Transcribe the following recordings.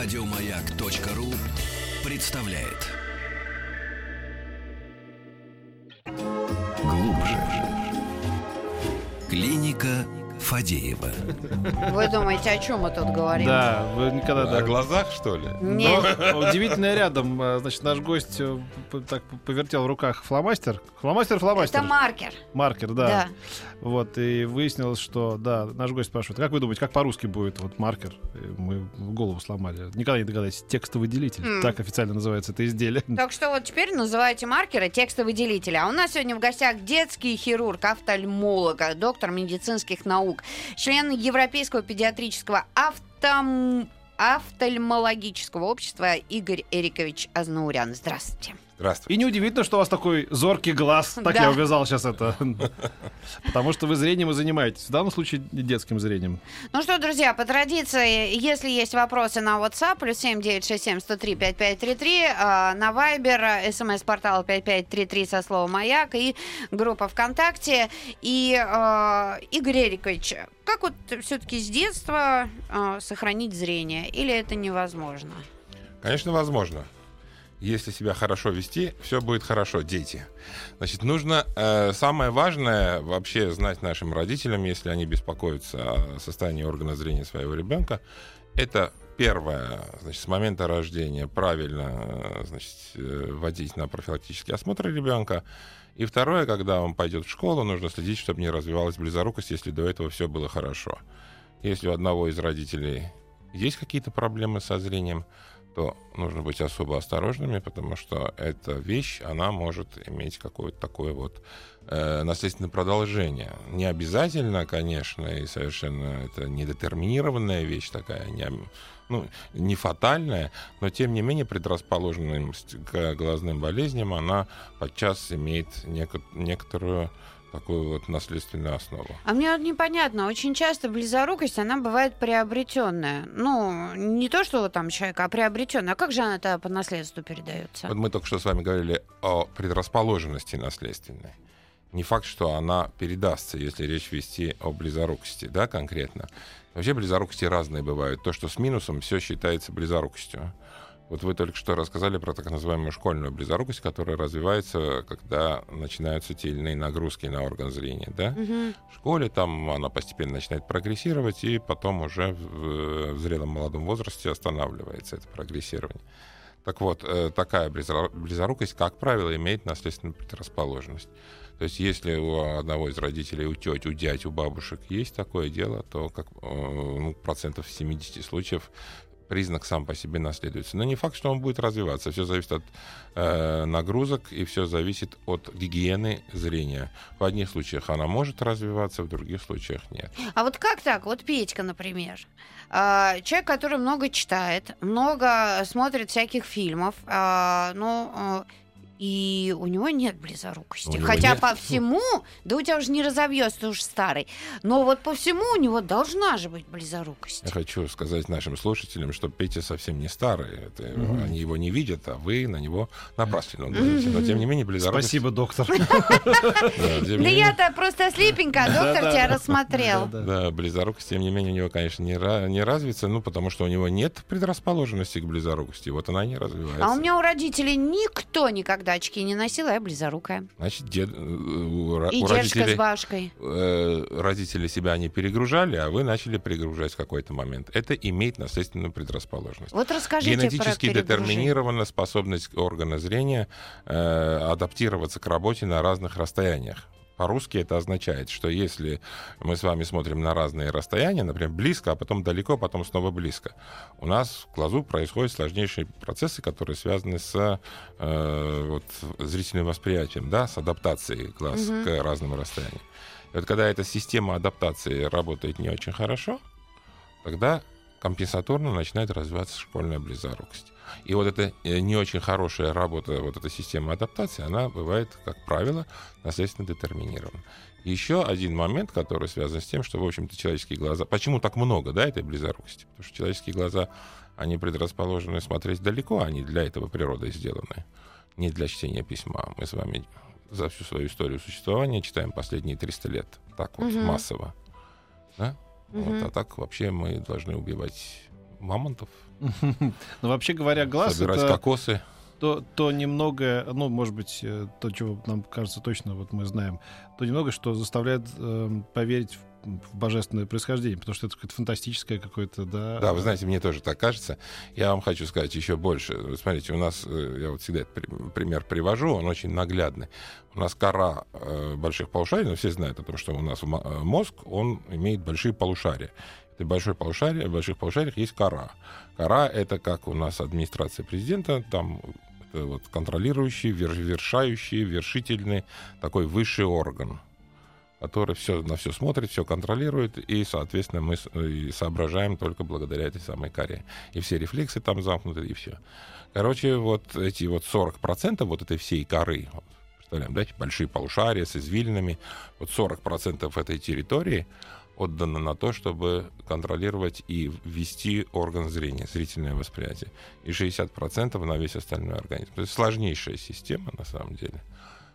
Радиомаяк.ру представляет. Глубже. Клиника Фадеева. Вы думаете, о чем мы тут говорим? Да, вы никогда... О да. глазах, что ли? Нет. Но удивительно рядом, э, значит, наш гость э, так повертел в руках фломастер. Фломастер, фломастер. Это маркер. Маркер, да. Да. Вот, и выяснилось, что, да, наш гость спрашивает, как вы думаете, как по-русски будет вот маркер? И мы в голову сломали. Никогда не догадались. Текстовыделитель. М. Так официально называется это изделие. Так что вот теперь называйте маркеры текстовыделители. А у нас сегодня в гостях детский хирург, офтальмолог, доктор медицинских наук, член Европейского педиатрического автом... офтальмологического общества Игорь Эрикович Азнаурян. Здравствуйте. Здравствуйте. И неудивительно, что у вас такой зоркий глаз. Так Да. я увязал сейчас это. Потому что вы зрением и занимаетесь. В данном случае детским зрением. Ну что, друзья, по традиции, если есть вопросы на WhatsApp, плюс 7967 103 5533, а, на Viber, смс-портал 5533 со словом «Маяк» и группа ВКонтакте. И, э, Игорь Эрикович, как вот все-таки с детства э, сохранить зрение? Или это невозможно? Конечно, возможно. Если себя хорошо вести, все будет хорошо, дети. Значит, нужно э, самое важное вообще знать нашим родителям, если они беспокоятся о состоянии органа зрения своего ребенка, это первое, значит, с момента рождения правильно э, значит, э, водить на профилактический осмотр ребенка. И второе, когда он пойдет в школу, нужно следить, чтобы не развивалась близорукость, если до этого все было хорошо. Если у одного из родителей есть какие-то проблемы со зрением, то нужно быть особо осторожными, потому что эта вещь, она может иметь какое-то такое вот э, наследственное продолжение. Не обязательно, конечно, и совершенно это недетерминированная вещь такая, не, ну, не фатальная, но тем не менее предрасположенность к глазным болезням, она подчас имеет неко- некоторую такую вот наследственную основу. А мне вот непонятно, очень часто близорукость, она бывает приобретенная. Ну, не то, что там человек, а приобретенная. А как же она тогда по наследству передается? Вот мы только что с вами говорили о предрасположенности наследственной. Не факт, что она передастся, если речь вести о близорукости, да, конкретно. Вообще близорукости разные бывают. То, что с минусом, все считается близорукостью. Вот вы только что рассказали про так называемую школьную близорукость, которая развивается, когда начинаются те или иные нагрузки на орган зрения, да? Мгм. В школе там она постепенно начинает прогрессировать, и потом уже в, в зрелом молодом возрасте останавливается это прогрессирование. Так вот, э, такая близорукость, как правило, имеет наследственную предрасположенность. То есть, если у одного из родителей, у теть, у дядь, у бабушек есть такое дело, то как, э, ну, процентов 70 случаев признак сам по себе наследуется. Но не факт, что он будет развиваться. Все зависит от э, нагрузок и все зависит от гигиены зрения. В одних случаях она может развиваться, в других случаях нет. А вот как так? Вот Петька, например. А, Человек, который много читает, много смотрит всяких фильмов, ну, и у него нет близорукости. У Хотя нет? по всему, да у тебя уже не разовьется, ты уже старый. Но вот по всему у него должна же быть близорукость. Я хочу сказать нашим слушателям, что Петя совсем не старый. Это, Мгм. Они его не видят, а вы на него напрасленно говорите. Но тем не менее близорукость... Спасибо, доктор. Да, я-то просто слепенько, а доктор тебя рассмотрел. Да, близорукость, тем не менее, у него, конечно, не развится, ну, потому что у него нет предрасположенности к близорукости, вот она не развивается. А у меня у родителей никто никогда очки не носил, а я близорукая. Значит, дед, э, у, И у родителей, с бабушкой. э, родители себя не перегружали, а вы начали перегружать в какой-то момент. Это имеет наследственную предрасположенность. Вот расскажите Генетически про детерминирована способность органа зрения э, адаптироваться к работе на разных расстояниях. По-русски это означает, что если мы с вами смотрим на разные расстояния, например, близко, а потом далеко, потом снова близко, у нас в глазу происходят сложнейшие процессы, которые связаны с э, вот, зрительным восприятием, да, с адаптацией глаз Мгм. к разным расстояниям. И вот когда эта система адаптации работает не очень хорошо, тогда компенсаторно начинает развиваться школьная близорукость. И вот эта э, не очень хорошая работа, вот эта система адаптации, она бывает, как правило, наследственно детерминирована. Еще один момент, который связан с тем, что, в общем-то, человеческие глаза... Почему так много, да, этой близорукости? Потому что человеческие глаза, они предрасположены смотреть далеко, они для этого природой сделаны, не для чтения письма. Мы с вами за всю свою историю существования читаем последние 300 лет. Так вот, Мгм. массово. Да? Мгм. Вот, а так вообще мы должны убивать мамонтов, Но вообще говоря, глаз собирать это кокосы. то, то немного, ну, может быть, э, то, чего нам кажется точно, вот мы знаем, то немного, что заставляет эм, поверить в, в божественное происхождение, потому что это какое-то фантастическое какое-то, да. Да, вы знаете, мне тоже так кажется. Я вам хочу сказать еще больше. Смотрите, у нас, э, я вот всегда этот при- пример привожу, он очень наглядный. У нас кора э, больших полушарий, ну, все знают о том, что у нас мо- э, мозг, он имеет большие полушария. Это большое полушарие, в больших полушариях есть кора. Кора — это как у нас администрация президента, там это вот контролирующий, вер- вершающий, вершительный такой высший орган который все, на все смотрит, все контролирует, и, соответственно, мы и соображаем только благодаря этой самой коре. И все рефлексы там замкнуты, и все. Короче, вот эти вот 40% вот этой всей коры, вот, представляем, да, большие полушария с извилинами, вот 40% этой территории отдано на то, чтобы контролировать и ввести орган зрения, зрительное восприятие. И 60% на весь остальной организм. То есть сложнейшая система, на самом деле.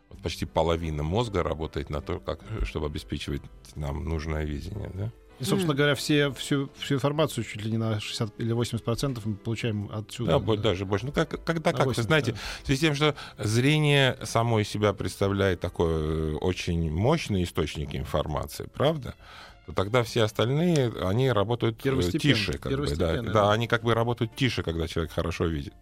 Вот почти половина мозга работает на то, как, чтобы обеспечивать нам нужное видение. Да? И, собственно говоря, все, всю, всю информацию чуть ли не на 60 или 80 процентов мы получаем отсюда. Да, бо- даже больше. Ну, как, когда На как, вы 80, знаете, да. в связи с тем, что зрение само из себя представляет такой очень мощный источник информации, правда? То тогда все остальные, они работают э, тише. Как бы, да, да. они как бы работают тише, когда человек хорошо видит.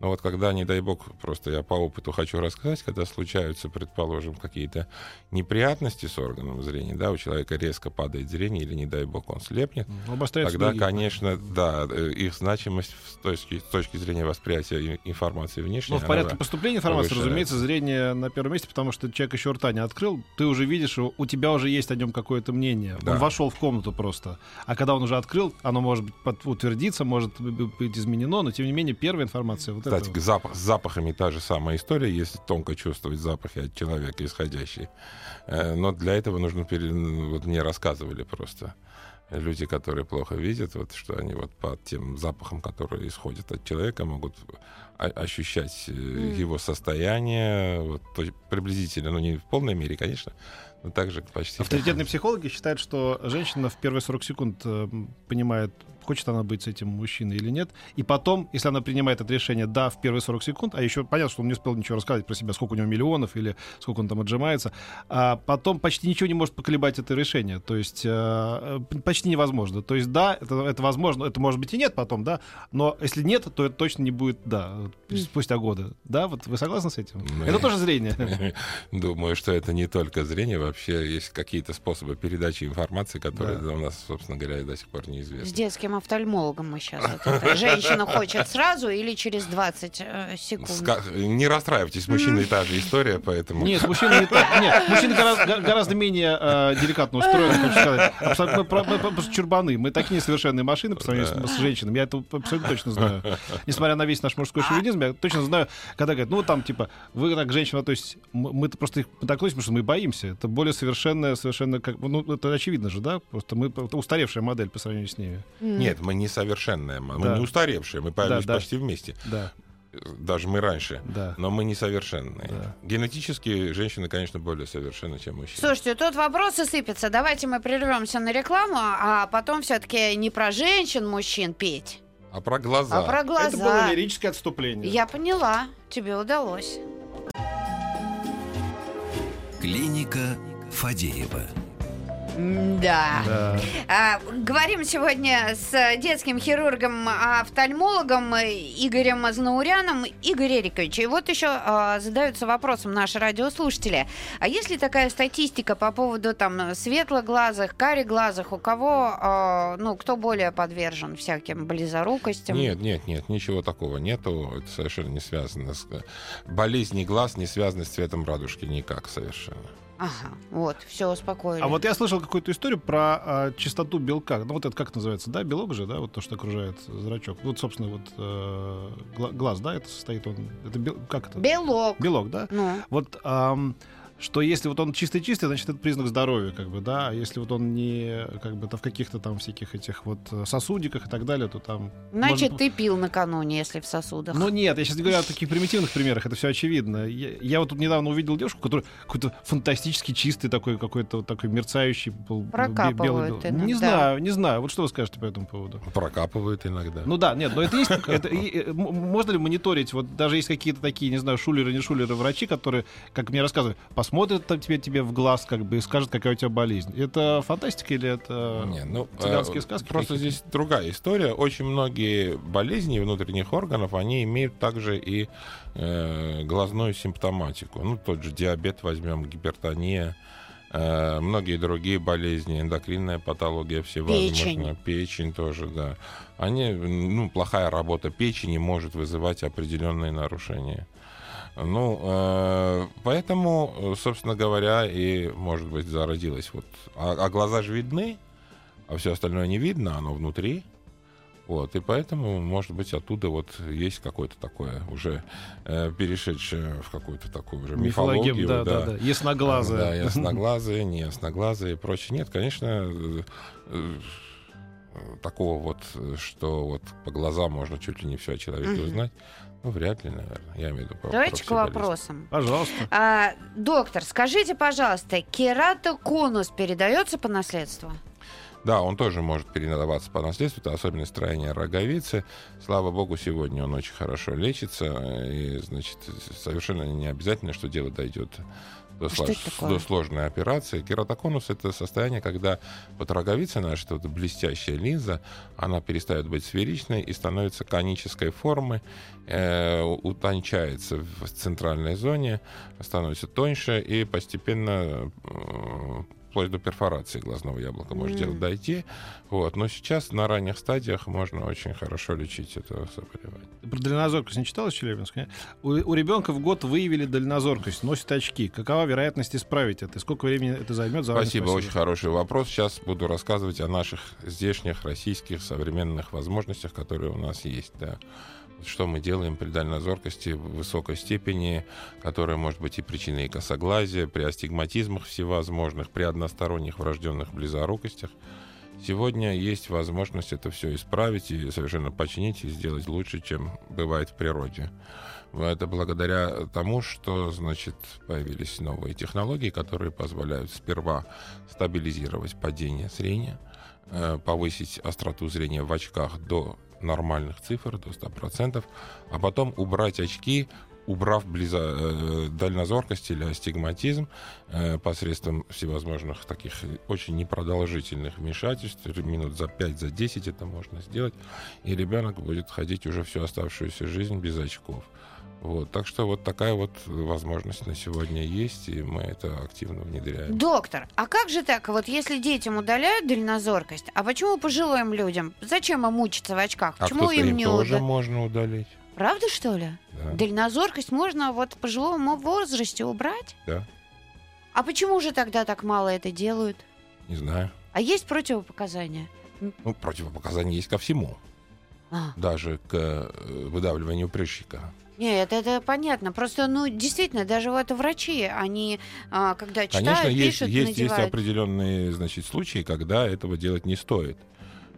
Но вот когда, не дай бог, просто я по опыту хочу рассказать, когда случаются, предположим, какие-то неприятности с органом зрения, да, у человека резко падает зрение или, не дай бог, он слепнет, Ну, обостряется Тогда, другие. конечно, да, э, их значимость с точки, с точки зрения восприятия информации внешней. Ну, в порядке поступления информации, повышается. разумеется, зрение на первом месте, потому что человек еще рта не открыл, ты уже видишь, у тебя уже есть о нем какое-то мнение. Да. Он вошел в комнату просто. А когда он уже открыл, оно может быть утвердиться, может быть быть изменено, но тем не менее первая информация вот Кстати, к запах, с запахами та же самая история, если тонко чувствовать запахи от человека исходящие. Э, Но для этого нужно... пере- Вот мне рассказывали просто люди, которые плохо видят, вот что они вот по тем запахам, которые исходят от человека, могут ощущать э, его состояние, вот, то приблизительно, ну не в полной мере, конечно, но также почти. Авторитетные психологи считают, что женщина в первые 40 секунд э, понимает, хочет она быть с этим мужчиной или нет. И потом, если она принимает это решение «да» в первые 40 секунд, а еще понятно, что он не успел ничего рассказать про себя, сколько у него миллионов или сколько он там отжимается, а потом почти ничего не может поколебать это решение. То есть э, почти невозможно. То есть «да», это, это возможно, это может быть и нет потом, да, но если нет, то это точно не будет «да» вот спустя годы. Да, вот вы согласны с этим? Ну, Это тоже зрение. Думаю, что это не только зрение, вообще есть какие-то способы передачи информации, которые Да. у нас, собственно говоря, до сих пор неизвестны. С детским офтальмологом мы сейчас. Женщина хочет сразу или через 20 э, секунд? Не расстраивайтесь, с мужчиной та же история, поэтому... Нет, мужчина не так. Нет, мужчина гораздо, менее э, деликатно устроен, хочу сказать. Абсолютно, мы, про- мы просто чурбаны. Мы такие несовершенные машины по сравнению с, с женщинами. Я это абсолютно точно знаю. Несмотря на весь наш мужской шовинизм, я точно знаю, когда говорят, ну вот там типа, вы как женщина, то есть мы- мы-то просто их так относимся, потому что мы боимся. Это более совершенная, совершенно как ну это очевидно же, да? Просто мы это устаревшая модель по сравнению с ними. Нет, мы несовершенные, мы Да. не устаревшие, мы появились да. почти вместе. Да, Даже мы раньше. да. Но мы несовершенные. Да. Генетически женщины, конечно, более совершенны, чем мужчины. Слушайте, тут вопросы сыпятся. Давайте мы прервемся на рекламу, а потом все-таки не про женщин, мужчин петь, А про глаза. а про глаза. Это было лирическое отступление. Я поняла, тебе удалось. Клиника Фадеева. Да. Да. А, говорим сегодня с детским хирургом-офтальмологом Игорем Азнауряном. Игорь Эрикович, и вот еще а, задаются вопросом наши радиослушатели. А есть ли такая статистика по поводу там светлоглазых, кареглазых, у кого, а, ну, кто более подвержен всяким близорукостям? Нет, нет, нет, ничего такого нету. Это совершенно не связано с... Болезни глаз не связаны с цветом радужки никак совершенно. Ага, вот, все успокоили. А вот я слышал какую-то историю про а, частоту белка. Ну, вот это как называется, да, белок же, да, вот то, что окружает зрачок. Вот, собственно, вот э, гла- глаз, да, это состоит он. Это бел- как это? Белок. Белок, да? Ну, Вот ам, что если вот он чистый-чистый, значит, это признак здоровья, как бы, да, а если вот он не, как бы, то в каких-то там всяких этих вот э, сосудиках и так далее, то там... Значит, может- ты пил накануне, если в сосудах. Ну нет, я сейчас не говорю о таких примитивных примерах, это все очевидно. Я, я вот тут недавно увидел девушку, которая какой-то фантастически чистый такой, какой-то вот такой мерцающий был белый. Не иногда. знаю, не знаю. Вот что вы скажете по этому поводу? Прокапывают иногда. Ну да, нет, но это есть. это э, можно ли мониторить? Вот даже есть какие-то такие, не знаю, шулеры, не шулеры, врачи, которые, как мне рассказывали, посмотрят там тебе, тебе в глаз, как бы, и скажут, какая у тебя болезнь. Это фантастика или это Не, ну, цыганские э, сказки? Просто какие-то? здесь другая история. Очень многие болезни внутренних органов, они имеют также и э, глазную симптоматику. Ну, тот же диабет возьмем, гипертония, э, многие другие болезни, эндокринная патология всевозможная. Печень. Печень тоже, да. Они, ну, плохая работа печени может вызывать определенные нарушения. Ну, э, поэтому, собственно говоря, и, может быть, зародилась вот... А, а глаза же видны, а все остальное не видно, оно внутри. Вот, и поэтому, может быть, оттуда вот есть какое-то такое уже э, перешедшее в какую-то такую уже мифологию. да, да, да. Ясноглазая. Да, ясноглазые, не ясноглазые и прочее. Нет, конечно, э, э, такого вот, что вот по глазам можно чуть ли не все о человеке узнать, ну, вряд ли, наверное. Я имею в виду Давайте к вопросам. Пожалуйста. А, доктор, скажите, пожалуйста, кератоконус передается по наследству? Да, он тоже может передаваться по наследству. Это особенность строения роговицы. Слава богу, сегодня он очень хорошо лечится. И, значит, совершенно не обязательно, что дело дойдет до, Что слож- до сложной операции. Кератоконус — это состояние, когда вот роговица наша, вот блестящая линза, она перестает быть сферичной и становится конической формы, э, утончается в центральной зоне, становится тоньше и постепенно э, вплоть до перфорации глазного яблока может М. дело дойти. Вот. Но сейчас на ранних стадиях можно очень хорошо лечить это заболевание. Про дальнозоркость не читал из Челябинска? нет? У, у ребенка в год выявили дальнозоркость, носит очки. Какова вероятность исправить это? И сколько времени это займет? Заранее Спасибо, очень хороший вопрос. Сейчас буду рассказывать о наших здешних российских современных возможностях, которые у нас есть. Да. Что мы делаем при дальнозоркости в высокой степени, которая может быть и причиной косоглазия, при астигматизмах всевозможных, при односторонних врожденных близорукостях. Сегодня есть возможность это все исправить и совершенно починить и сделать лучше, чем бывает в природе. Это благодаря тому, что, значит, появились новые технологии, которые позволяют сперва стабилизировать падение зрения, э, повысить остроту зрения в очках до нормальных цифр, до 100%, а потом убрать очки, убрав близо, э, дальнозоркость или астигматизм э, посредством всевозможных таких очень непродолжительных вмешательств, минут за 5, за 10 это можно сделать, и ребенок будет ходить уже всю оставшуюся жизнь без очков. Вот, так что вот такая вот возможность на сегодня есть, и мы это активно внедряем. Доктор, а как же так, вот если детям удаляют дальнозоркость, а почему пожилым людям? Зачем им мучиться в очках? А Почему кто-то им им не тоже уда- можно удалить. Правда, что ли? Да, Дальнозоркость можно вот в пожилом возрасте убрать? да, А почему же тогда так мало это делают? не знаю. А есть противопоказания? Ну, противопоказания есть ко всему, А, даже к э, выдавливанию прыщика. Нет, это понятно. Просто, ну, действительно, даже вот врачи, они, а, когда читают, Конечно, есть, пишут, есть, есть надевают. определенные значит, случаи, когда этого делать не стоит.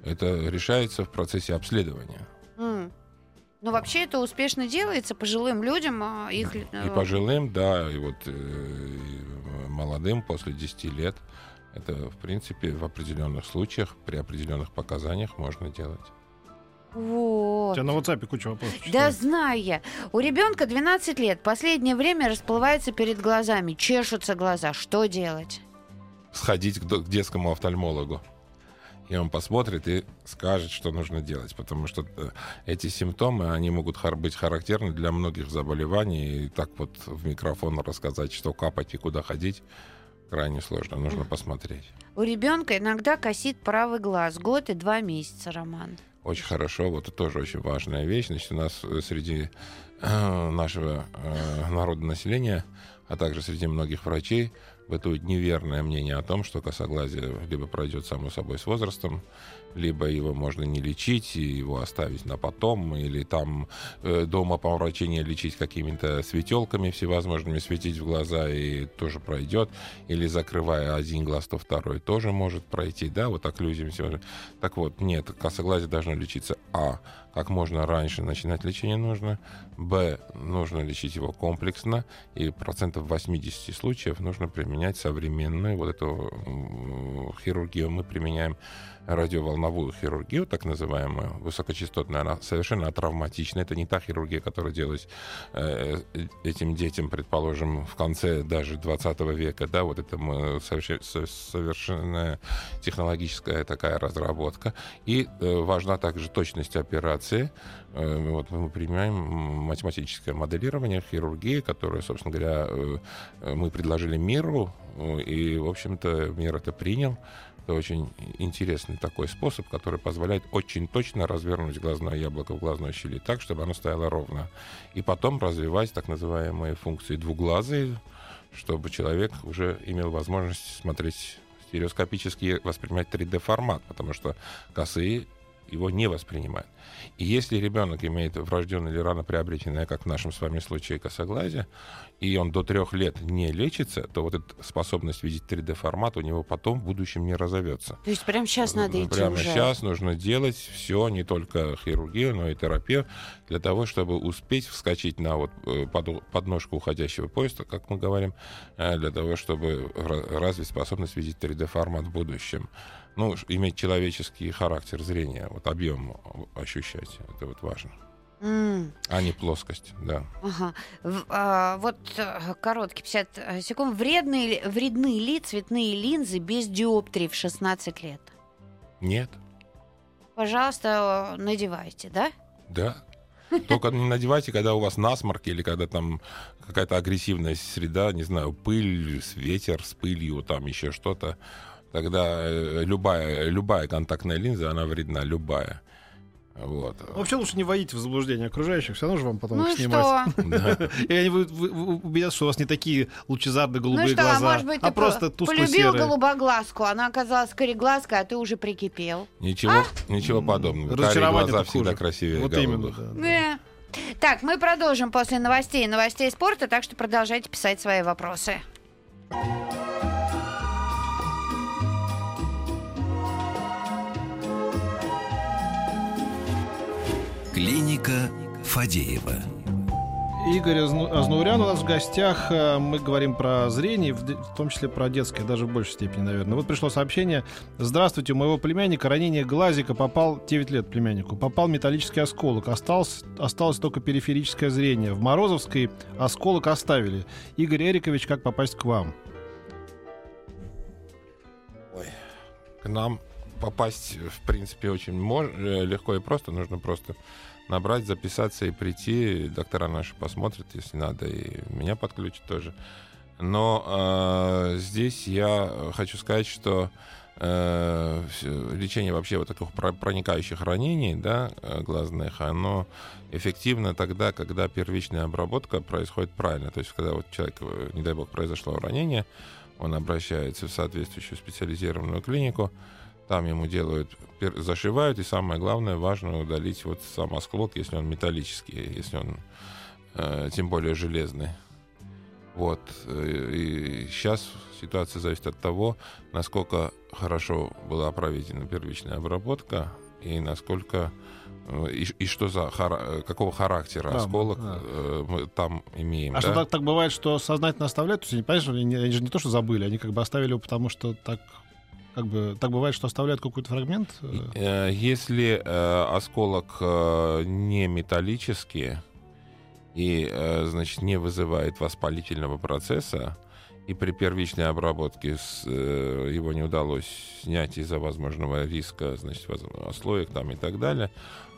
Это решается в процессе обследования. М. Ну, вообще это успешно делается пожилым людям. а, Их, И э, пожилым, да, и вот э, и молодым после 10 лет. Это, в принципе, в определенных случаях, при определенных показаниях можно делать. У Вот. тебя на WhatsApp куча вопросов. Да читаю. знаю я. У ребенка 12 лет. Последнее время расплывается перед глазами. Чешутся глаза. Что делать? Сходить к, детскому офтальмологу. И он посмотрит и скажет, что нужно делать. Потому что э, эти симптомы, они могут быть характерны для многих заболеваний. И так вот в микрофон рассказать, что капать и куда ходить, крайне сложно. Нужно посмотреть. У ребенка иногда косит правый глаз. Год и два месяца, Роман. Очень хорошо. Вот это тоже очень важная вещь. Значит, у нас э, среди э, нашего э, народа населения, а также среди многих врачей, бытует неверное мнение о том, что косоглазие либо пройдет само собой с возрастом, либо его можно не лечить, и его оставить на потом, или там э, дома по врачению лечить какими-то светелками всевозможными, светить в глаза и тоже пройдет, или закрывая один глаз, то второй тоже может пройти, да, вот окклюзиями всего. Так вот, нет, косоглазие должно лечиться, а, как можно раньше начинать лечение нужно, б, нужно лечить его комплексно, и процентов 80 случаев нужно применять современную вот эту хирургию мы применяем радиоволновую хирургию, так называемую, высокочастотную, она совершенно травматична. Это не та хирургия, которая делалась э, этим детям, предположим, в конце даже 20 века. Да, вот это совершенно технологическая такая разработка. И э, важна также точность операции. Э, вот мы применяем математическое моделирование хирургии, которое, собственно говоря, э, мы предложили миру, и, в общем-то, мир это принял. Это очень интересный такой способ, который позволяет очень точно развернуть глазное яблоко в глазной щели так, чтобы оно стояло ровно. И потом развивать так называемые функции двуглазые, чтобы человек уже имел возможность смотреть стереоскопически, воспринимать 3D-формат, потому что косые его не воспринимают. И если ребенок имеет врожденное или рано приобретенное, как в нашем с вами случае, косоглазие, и он до трех лет не лечится, то вот эта способность видеть 3D-формат у него потом в будущем не разовьется. То есть прямо сейчас надо идти Прямо уже? сейчас нужно делать все, не только хирургию, но и терапию, для того, чтобы успеть вскочить на вот э, под, подножку уходящего поезда, как мы говорим, э, для того, чтобы развить способность видеть 3D-формат в будущем ну, иметь человеческий характер зрения, вот объем ощущать, это вот важно. Mm. А не плоскость, да. Ага. В, а, вот э, короткий 50 э, секунд. Вредны, вредны ли цветные линзы без диоптрии в 16 лет? Нет. Пожалуйста, надевайте, да? Да. Только не надевайте, когда у вас насморк или когда там какая-то агрессивная среда, не знаю, пыль, ветер с пылью, там еще что-то тогда э, любая, любая контактная линза, она вредна, любая. Вот. Вообще лучше не вводить в заблуждение окружающих, все равно же вам потом ну их снимать. И они убедятся, что у вас не такие лучезарные голубые ну глаза, может быть, а просто полюбил голубоглазку, она оказалась кореглазкой, а ты уже прикипел. Ничего, а? ничего подобного. Разочарование глаза всегда красивее Вот именно. Так, мы продолжим после новостей новостей спорта, так что продолжайте писать свои вопросы. Клиника Фадеева. Игорь Азнурян у нас в гостях. Э, мы говорим про зрение, в том числе про детское, даже в большей степени, наверное. Вот пришло сообщение. Здравствуйте, у моего племянника ранение глазика попал, 9 лет племяннику, попал металлический осколок. Осталось, осталось только периферическое зрение. В Морозовской осколок оставили. Игорь Эрикович, как попасть к вам? Ой, к нам попасть, в принципе, очень мож... Э, легко и просто. Нужно просто набрать, записаться и прийти. Доктора наши посмотрят, если надо, и меня подключат тоже. Но э, здесь я хочу сказать, что э, лечение вообще вот таких проникающих ранений, да, э, глазных, оно эффективно тогда, когда первичная обработка происходит правильно. То есть, когда вот человек, э, не дай бог, произошло ранение, он обращается в соответствующую специализированную клинику, там ему делают, зашивают, и самое главное, важно удалить вот сам осколок, если он металлический, если он э, тем более железный. Вот. Э, и сейчас ситуация зависит от того, насколько хорошо была проведена первичная обработка и насколько э, и, и что за хара, какого характера да, осколок да. Э, мы там имеем. А да? что так, так бывает, что сознательно оставляют? То есть они, понимаешь, они, они же не то, что забыли, они как бы оставили его, потому что так как бы так бывает, что оставляют какой-то фрагмент? Э, если э, осколок э, не металлический и, э, значит, не вызывает воспалительного процесса, и при первичной обработке с, э, его не удалось снять из-за возможного риска, значит, слоек там и так далее,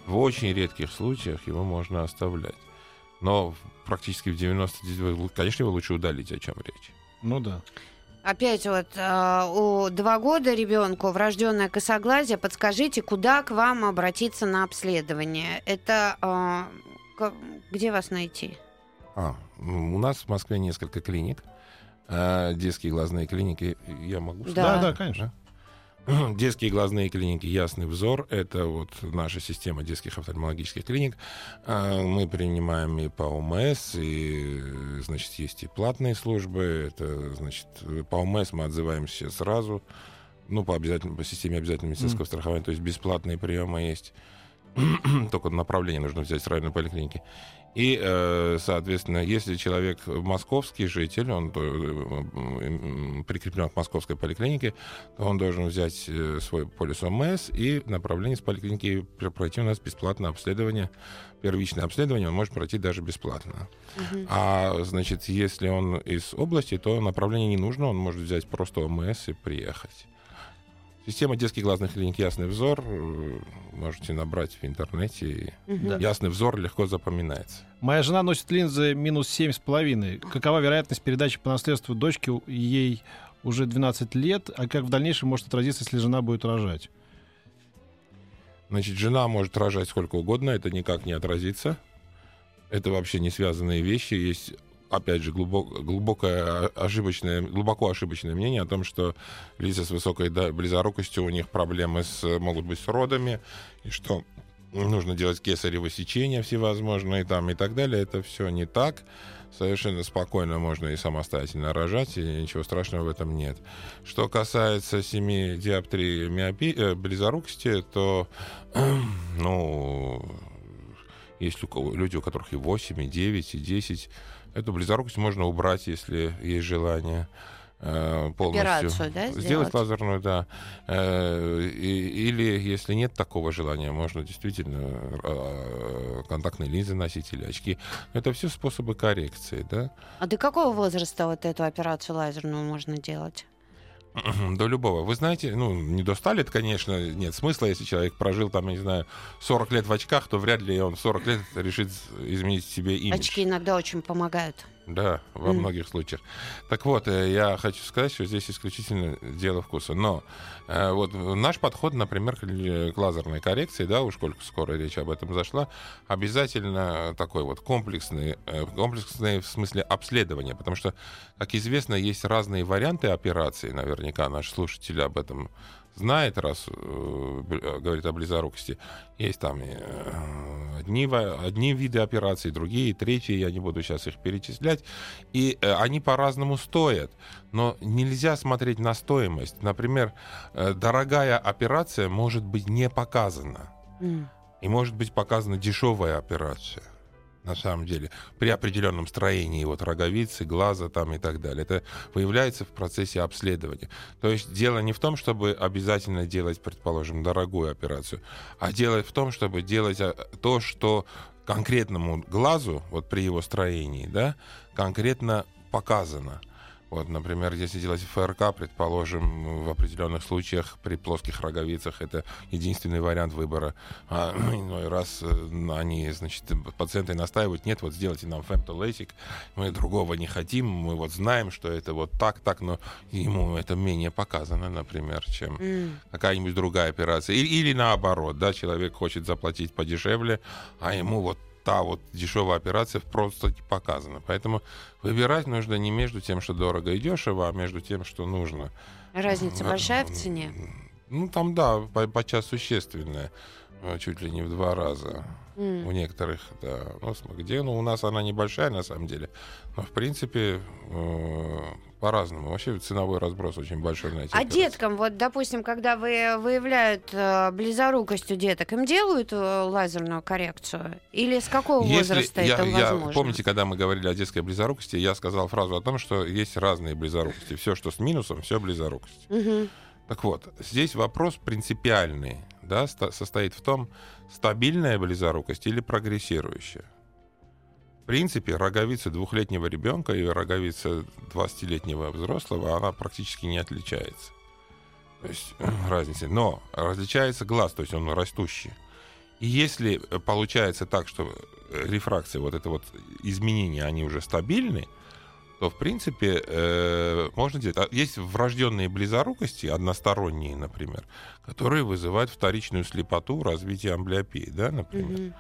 в очень редких случаях его можно оставлять. Но практически в 90 конечно, его лучше удалить, о чем речь. Ну да. Опять вот э, у два года ребенку врожденное косоглазие. Подскажите, куда к вам обратиться на обследование? Это э, где вас найти? А, у нас в Москве несколько клиник. э, детские глазные клиники. Я могу Да. Да, да, конечно. Детские глазные клиники «Ясный взор» — это вот наша система детских офтальмологических клиник. А, Мы принимаем и по ОМС, и, значит, есть и платные службы. Это, значит, по ОМС мы отзываемся сразу, ну, по, обязательно, по системе обязательного медицинского страхования, то есть бесплатные приемы есть. Только направление нужно взять с районной поликлиники. И, э, соответственно, если человек московский житель, он э, прикреплен к московской поликлинике, то он должен взять э, свой полис ОМС и направление с поликлиники пр- пройти у нас бесплатное обследование. Первичное обследование он может пройти даже бесплатно. А, значит, если он из области, то направление не нужно, он может взять просто ОМС и приехать. Система детских глазных клиник «Ясный взор» можете набрать в интернете. и Мгм. «Ясный взор» легко запоминается. Моя жена носит линзы минус семь с половиной. Какова вероятность передачи по наследству дочки у- ей уже 12 лет, а как в дальнейшем может отразиться, если жена будет рожать? Значит, жена может рожать сколько угодно, это никак не отразится. Это вообще не связанные вещи. Есть, опять же, глубок- глубокое ошибочное, глубоко ошибочное мнение о том, что лица с высокой близорукостью, у них проблемы с, могут быть с родами, и что нужно делать кесарево сечение всевозможные там и так далее. Это все не так. Совершенно спокойно можно и самостоятельно рожать, и ничего страшного в этом нет. Что касается 7 диоптрий миопи, э, близорукости, то, ну, есть люди, у которых и 8, и 9, и 10. Эту близорукость можно убрать, если есть желание э, полностью. Операцию, да, сделать? Сделать лазерную, да. Э, или, если нет такого желания, можно действительно э, контактные линзы носить или очки. Это все способы коррекции, да. А до какого возраста вот эту операцию лазерную можно делать? До любого. Вы знаете, ну, не до 100 лет, конечно, нет смысла, если человек прожил там, я не знаю, 40 лет в очках, то вряд ли он в 40 лет решит изменить себе имидж. Очки иногда очень помогают. Да, во Мгм. многих случаях. Так вот, э, я хочу сказать, что здесь исключительно дело вкуса. Но э, вот наш подход, например, к л- к лазерной коррекции, да, уж сколько скоро речь об этом зашла, обязательно такой вот комплексный, э, комплексный в смысле обследования, потому что, как известно, есть разные варианты операции, наверняка наш слушатель об этом знает, раз э, говорит о близорукости. Есть там э, одни, одни виды операций, другие, третьи, я не буду сейчас их перечислять. И э, они по-разному стоят. Но нельзя смотреть на стоимость. Например, э, дорогая операция может быть не показана. М. И может быть показана дешевая операция. На самом деле, при определенном строении вот роговицы, глаза там и так далее. Это выявляется в процессе обследования. То есть дело не в том, чтобы обязательно делать, предположим, дорогую операцию, а дело в том, чтобы делать а, то, что конкретному глазу, вот при его строении, да, конкретно показано. Вот, например, если делать ФРК, предположим, в определенных случаях при плоских роговицах это единственный вариант выбора. А иной раз э, они, значит, пациенты настаивают, нет, вот сделайте нам фемтолесик, мы другого не хотим, мы вот знаем, что это вот так, так, но ему это менее показано, например, чем какая-нибудь другая операция. Или, или наоборот, да, человек хочет заплатить подешевле, а ему вот та вот дешевая операция просто не показана. Поэтому выбирать нужно не между тем, что дорого и дешево, а между тем, что нужно. Разница большая в цене? Ну, там, да, по- подчас существенная. э, Чуть ли не в два раза. М. У некоторых, да. Ну, где? Ну, у нас она небольшая, на самом деле. Но, в принципе, э, по-разному. Вообще ценовой разброс очень большой на эти А операции. деткам, вот, допустим, когда вы выявляют э, близорукость у деток, им делают э, лазерную коррекцию? Или с какого Если возраста я, это я- возможно? помните, когда мы говорили о детской близорукости, я сказал фразу о том, что есть разные близорукости. Все, что с минусом, все близорукость. Мгм. Так вот, здесь вопрос принципиальный, да, состоит в том, стабильная близорукость или прогрессирующая. В принципе, роговица двухлетнего ребенка и роговица 20-летнего взрослого, она практически не отличается. То есть разница. Но различается глаз, то есть он растущий. И если э, получается так, что э, рефракция, вот это вот изменения, они уже стабильны, то, в принципе, э, можно делать. А Есть врожденные близорукости, односторонние, например, которые вызывают вторичную слепоту, развитие амблиопии, да, например. Мгм.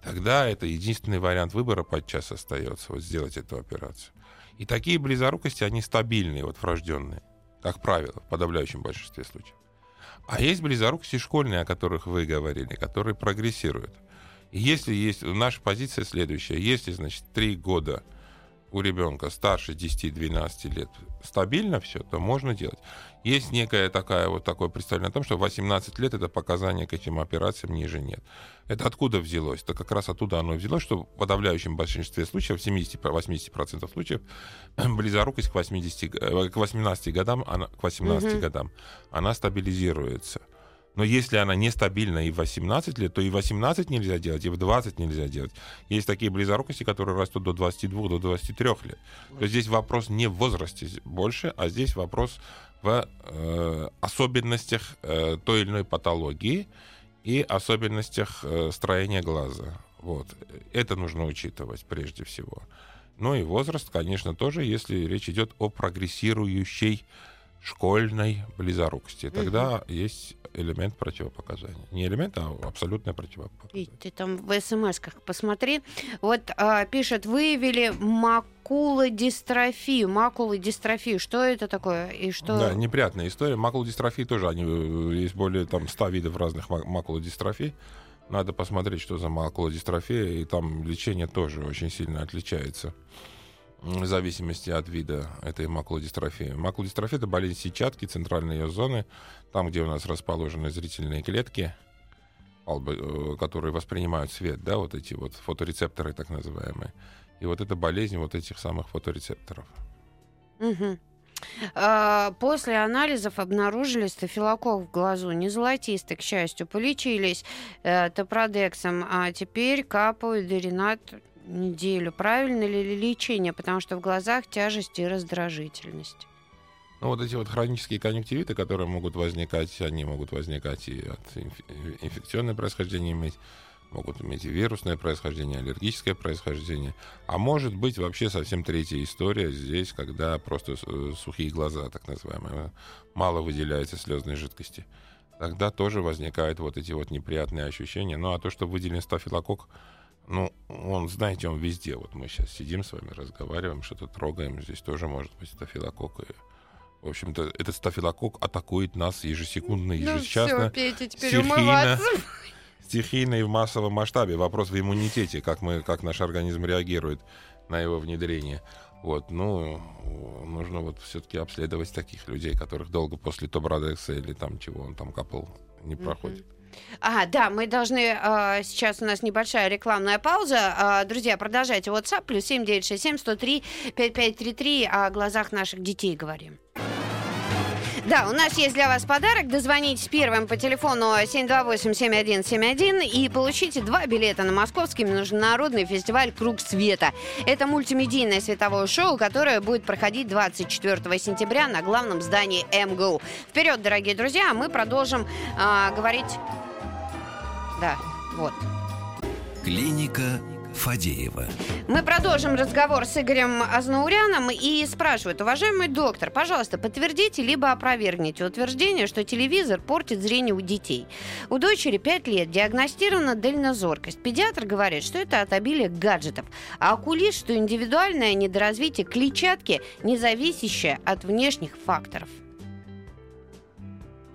И тогда это единственный вариант выбора подчас остается, вот сделать эту операцию. И такие близорукости, они стабильные, вот врожденные, как правило, в подавляющем большинстве случаев. А есть близорукости школьные, о которых вы говорили, которые прогрессируют. И если есть, наша позиция следующая, если, значит, три года у ребенка старше 10-12 лет стабильно все, то можно делать. Есть некая такая вот такое представление о том, что 18 лет это показания к этим операциям ниже нет. Это откуда взялось? Это как раз оттуда оно взялось, что в подавляющем большинстве случаев, в 70-80% случаев, близорукость к, 80, э, к 18 годам, она, к 18 угу. годам, она стабилизируется. Но если она нестабильна и в 18 лет, то и в 18 нельзя делать, и в 20 нельзя делать. Есть такие близорукости, которые растут до 22, до 23 лет. То есть здесь вопрос не в возрасте больше, а здесь вопрос в э, особенностях э, той или иной патологии и особенностях э, строения глаза. Вот. Это нужно учитывать прежде всего. Ну и возраст, конечно, тоже, если речь идет о прогрессирующей школьной близорукости. Тогда угу. есть элемент противопоказания. Не элемент, а абсолютное противопоказание. Ты там в смс-ках посмотри. Вот а, пишет, выявили макулодистрофию. Макулодистрофию. Что это такое? И что... Да, неприятная история. Макулодистрофии тоже, они, э, есть более там 100 видов разных макулодистрофий. Надо посмотреть, что за макулодистрофия, и там лечение тоже очень сильно отличается в зависимости от вида этой макулодистрофии. Макулодистрофия — это болезнь сетчатки, центральной ее зоны, там, где у нас расположены зрительные клетки, э, которые воспринимают свет, да, вот эти вот фоторецепторы так называемые. И вот это болезнь вот этих самых фоторецепторов. Угу. После анализов обнаружили стафилококк в глазу. Не золотистый, к счастью. Полечились э, топродексом, а теперь капают деринат неделю. Правильно ли лечение? Потому что в глазах тяжесть и раздражительность. Ну, вот эти вот хронические конъюнктивиты, которые могут возникать, они могут возникать и от инфекционное происхождения иметь, могут иметь и вирусное происхождение, аллергическое происхождение. А может быть вообще совсем третья история здесь, когда просто э, сухие глаза, так называемые, мало выделяется слезной жидкости. Тогда тоже возникают вот эти вот неприятные ощущения. Ну, а то, что выделен стафилококк, ну, он, знаете, он везде. Вот мы сейчас сидим с вами, разговариваем, что-то трогаем. Здесь тоже может быть стафилококк. И, в общем-то, этот стафилококк атакует нас ежесекундно, ежечасно. Ну, все, Петя, теперь стихийно, стихийно и в массовом масштабе. Вопрос в иммунитете, как, мы, как наш организм реагирует на его внедрение. Вот, ну, нужно вот все-таки обследовать таких людей, которых долго после Тобрадекса или там чего он там капал, не проходит. А, да, мы должны... Э, сейчас у нас небольшая рекламная пауза. Э, друзья, продолжайте. WhatsApp плюс 7967 103 5533 о глазах наших детей говорим. Да, у нас есть для вас подарок. Дозвонитесь первым по телефону 728-7171 и получите два билета на московский международный фестиваль «Круг света». Это мультимедийное световое шоу, которое будет проходить 24 сентября на главном здании МГУ. Вперед, дорогие друзья, мы продолжим э, говорить... Да, вот. Клиника Фадеева. Мы продолжим разговор с Игорем Азнауряном и спрашивают, уважаемый доктор, пожалуйста, подтвердите либо опровергните утверждение, что телевизор портит зрение у детей. У дочери 5 лет диагностирована дальнозоркость. Педиатр говорит, что это от обилия гаджетов, а окулист, что индивидуальное недоразвитие клетчатки, не зависящее от внешних факторов.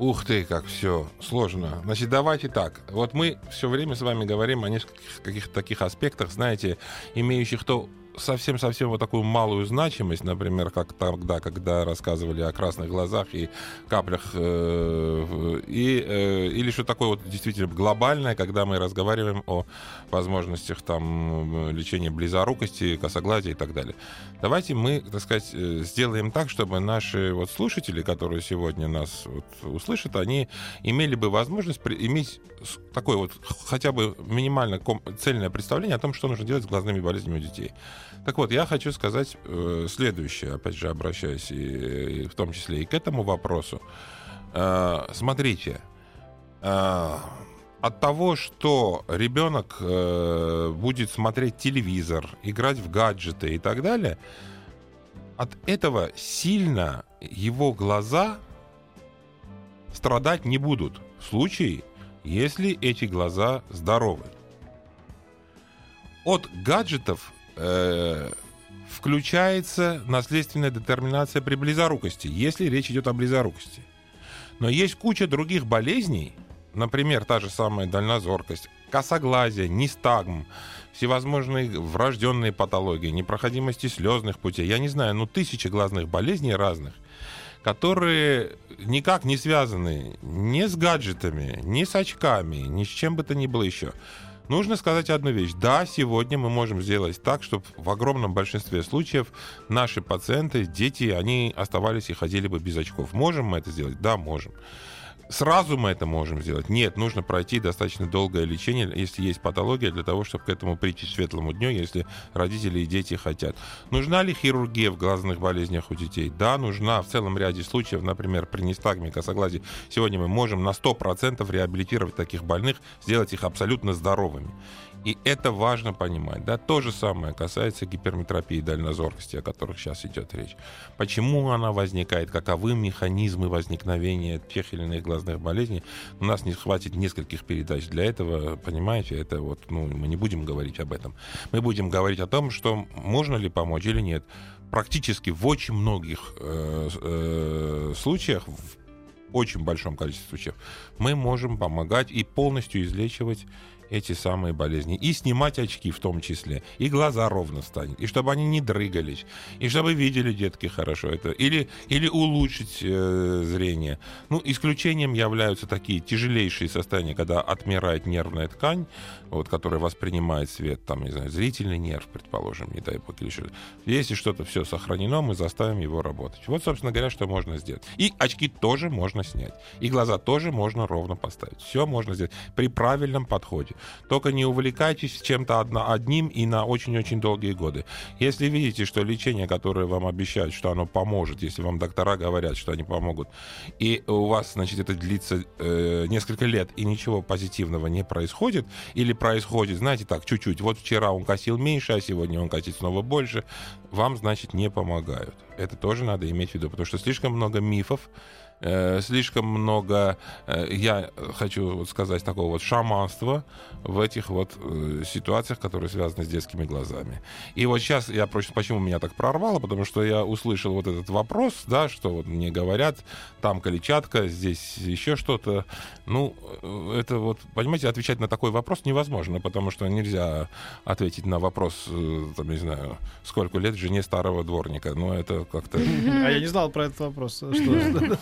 Ух ты, как все сложно. Значит, давайте так. Вот мы все время с вами говорим о нескольких каких-то таких аспектах, знаете, имеющих то совсем-совсем вот такую малую значимость, например, как тогда, когда рассказывали о красных глазах и каплях, э, и, э, или что такое вот действительно глобальное, когда мы разговариваем о возможностях там лечения близорукости, косоглазия и так далее. Давайте мы, так сказать, э, сделаем так, чтобы наши вот слушатели, которые сегодня нас вот услышат, они имели бы возможность при, иметь такое вот хотя бы минимально цельное представление о том, что нужно делать с глазными болезнями у детей. Так вот, я хочу сказать э, следующее, опять же, обращаясь и, и в том числе и к этому вопросу. Э, смотрите, э, от того, что ребенок э, будет смотреть телевизор, играть в гаджеты и так далее, от этого сильно его глаза страдать не будут в случае, если эти глаза здоровы. От гаджетов э, включается наследственная детерминация при близорукости, если речь идет о близорукости. Но есть куча других болезней, например, та же самая дальнозоркость, косоглазие, нистагм, всевозможные врожденные патологии, непроходимости слезных путей, я не знаю, ну тысячи глазных болезней разных, которые никак не связаны ни с гаджетами, ни с очками, ни с чем бы то ни было еще. Нужно сказать одну вещь. Да, сегодня мы можем сделать так, чтобы в огромном большинстве случаев наши пациенты, дети, они оставались и ходили бы без очков. Можем мы это сделать? Да, можем. Сразу мы это можем сделать? Нет, нужно пройти достаточно долгое лечение, если есть патология, для того, чтобы к этому прийти светлому дню, если родители и дети хотят. Нужна ли хирургия в глазных болезнях у детей? Да, нужна. В целом ряде случаев, например, при нестагме, косоглазии, сегодня мы можем на 100% реабилитировать таких больных, сделать их абсолютно здоровыми. И это важно понимать. Да? То же самое касается гиперметропии дальнозоркости, о которых сейчас идет речь. Почему она возникает, каковы механизмы возникновения тех или иных глазных болезней. У нас не хватит нескольких передач для этого, понимаете, это вот, ну, мы не будем говорить об этом. Мы будем говорить о том, что можно ли помочь или нет. Практически в очень многих э, э, случаях, в очень большом количестве случаев, мы можем помогать и полностью излечивать эти самые болезни. И снимать очки в том числе. И глаза ровно станет. И чтобы они не дрыгались. И чтобы видели детки хорошо это. Или, или улучшить э, зрение. Ну, исключением являются такие тяжелейшие состояния, когда отмирает нервная ткань, вот, которая воспринимает свет, там, не знаю, зрительный нерв, предположим, не дай бог, что Если что-то все сохранено, мы заставим его работать. Вот, собственно говоря, что можно сделать. И очки тоже можно снять. И глаза тоже можно ровно поставить. Все можно сделать при правильном подходе. Только не увлекайтесь чем-то одним и на очень-очень долгие годы. Если видите, что лечение, которое вам обещают, что оно поможет, если вам доктора говорят, что они помогут, и у вас, значит, это длится э, несколько лет, и ничего позитивного не происходит, или происходит, знаете, так, чуть-чуть, вот вчера он косил меньше, а сегодня он косит снова больше, вам, значит, не помогают. Это тоже надо иметь в виду, потому что слишком много мифов, слишком много, э, я хочу сказать, такого вот шаманства в этих вот э, ситуациях, которые связаны с детскими глазами. И вот сейчас я просто, почему меня так прорвало, потому что я услышал вот этот вопрос, да, что вот мне говорят, там клетчатка, здесь еще что-то. Ну, э, это вот, понимаете, отвечать на такой вопрос невозможно, потому что нельзя ответить на вопрос, э, там, не знаю, сколько лет жене старого дворника. Но это как-то... А я не знал про этот вопрос. Что...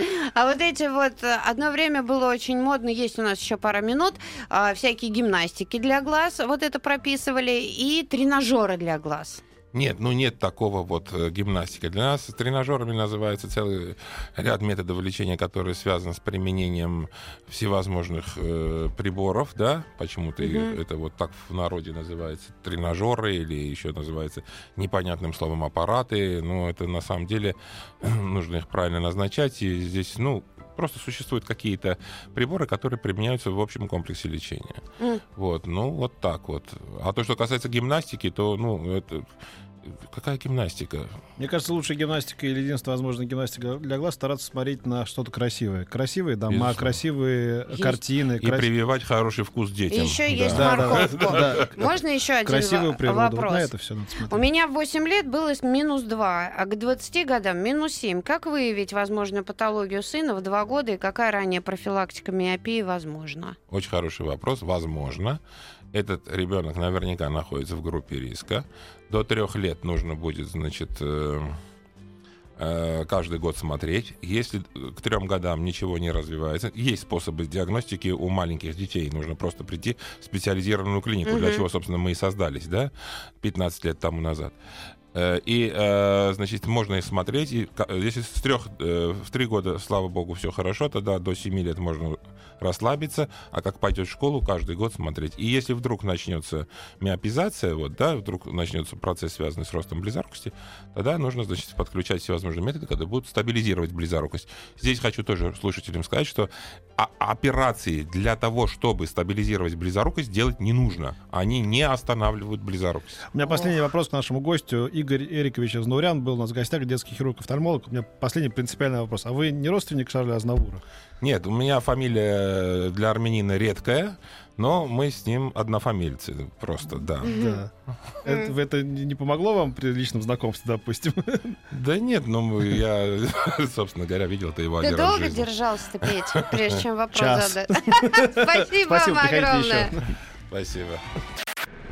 А вот эти вот... Э, одно время было очень модно, есть у нас еще пара минут, а, всякие гимнастики для глаз, вот это прописывали, и тренажеры для глаз. Нет, ну нет такого вот э, гимнастики. Для нас тренажерами называется целый ряд методов лечения, которые связаны с применением всевозможных э, приборов, да, почему-то mm-hmm. это вот так в народе называется тренажеры или еще называется непонятным словом аппараты, но это на самом деле нужно их правильно назначать, и здесь, ну, просто существуют какие-то приборы, которые применяются в общем комплексе лечения. Mm. Вот, ну, вот так вот. А то, что касается гимнастики, то, ну, это какая гимнастика? Мне кажется, лучшая гимнастика или единственная возможная гимнастика для глаз стараться смотреть на что-то красивое. Красивые дома, Безусловно. красивые есть. картины. И крас... прививать хороший вкус детям. И еще да. есть да, морковку. Да, да. Можно еще один Красивую природу. вопрос? Вот на это все надо смотреть. У меня в 8 лет было минус 2, а к 20 годам минус 7. Как выявить возможную патологию сына в 2 года и какая ранее профилактика миопии возможна? Очень хороший вопрос. Возможно этот ребенок наверняка находится в группе риска. До трех лет нужно будет, значит, э, э, каждый год смотреть. Если к трем годам ничего не развивается, есть способы диагностики у маленьких детей. Нужно просто прийти в специализированную клинику, угу. для чего, собственно, мы и создались, да, 15 лет тому назад. Э, и, значит, можно и смотреть. И, если с трех, в три года, слава богу, все хорошо, тогда до семи лет можно расслабиться, а как пойдет в школу, каждый год смотреть. И если вдруг начнется миопизация, вот, да, вдруг начнется процесс, связанный с ростом близорукости, тогда нужно, значит, подключать всевозможные методы, которые будут стабилизировать близорукость. Здесь хочу тоже слушателям сказать, что операции для того, чтобы стабилизировать близорукость, делать не нужно. Они не останавливают близорукость. У меня последний вопрос к нашему гостю. Игорь Эрикович Азнурян был у нас в гостях, детский хирург-офтальмолог. У меня последний принципиальный вопрос. А вы не родственник Шарля Азнавура? Нет, у меня фамилия для армянина редкая, но мы с ним однофамильцы просто, да. Да. Это, это не помогло вам при личном знакомстве, допустим? Да нет, ну я, собственно говоря, видел это его Ты один раз в долго жизни. держался-то, Петя, прежде чем вопрос задать? Спасибо Спасибо, вам огромное. еще. Спасибо.